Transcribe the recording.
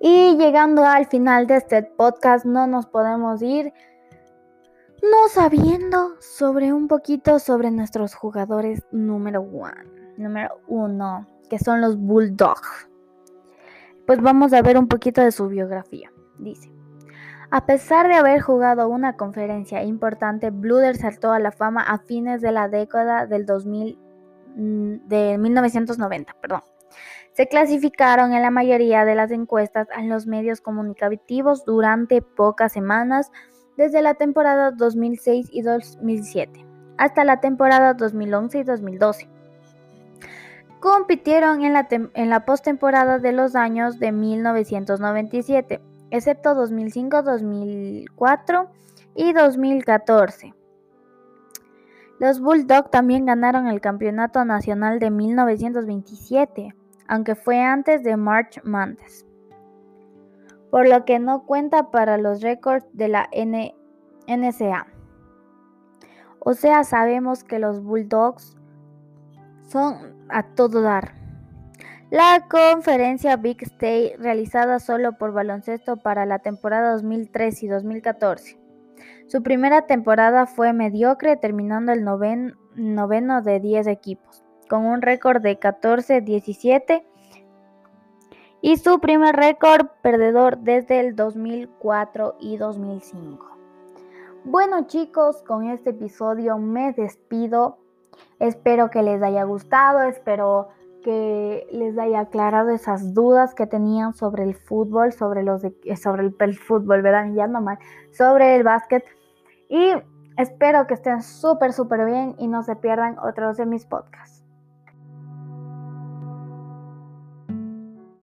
llegando al final de este podcast, no nos podemos ir no sabiendo sobre un poquito sobre nuestros jugadores número uno, número uno, que son los Bulldogs. Pues vamos a ver un poquito de su biografía. Dice, a pesar de haber jugado una conferencia importante, Bluder saltó a la fama a fines de la década del 2000, mm, de 1990, perdón. Se clasificaron en la mayoría de las encuestas en los medios comunicativos durante pocas semanas, desde la temporada 2006 y 2007 hasta la temporada 2011 y 2012. Compitieron en la, en la postemporada de los años de 1997, excepto 2005, 2004 y 2014. Los Bulldogs también ganaron el Campeonato Nacional de 1927, aunque fue antes de March Madness por lo que no cuenta para los récords de la NSA. O sea, sabemos que los Bulldogs son a todo dar. La conferencia Big State realizada solo por baloncesto para la temporada 2013 y 2014. Su primera temporada fue mediocre, terminando el noveno de 10 equipos, con un récord de 14-17 y su primer récord perdedor desde el 2004 y 2005. Bueno chicos, con este episodio me despido. Espero que les haya gustado, espero que les haya aclarado esas dudas que tenían sobre el fútbol, sobre los sobre el, fútbol, ¿verdad? Ya no mal, sobre el básquet. Y espero que estén súper, súper bien y no se pierdan otros de mis podcasts.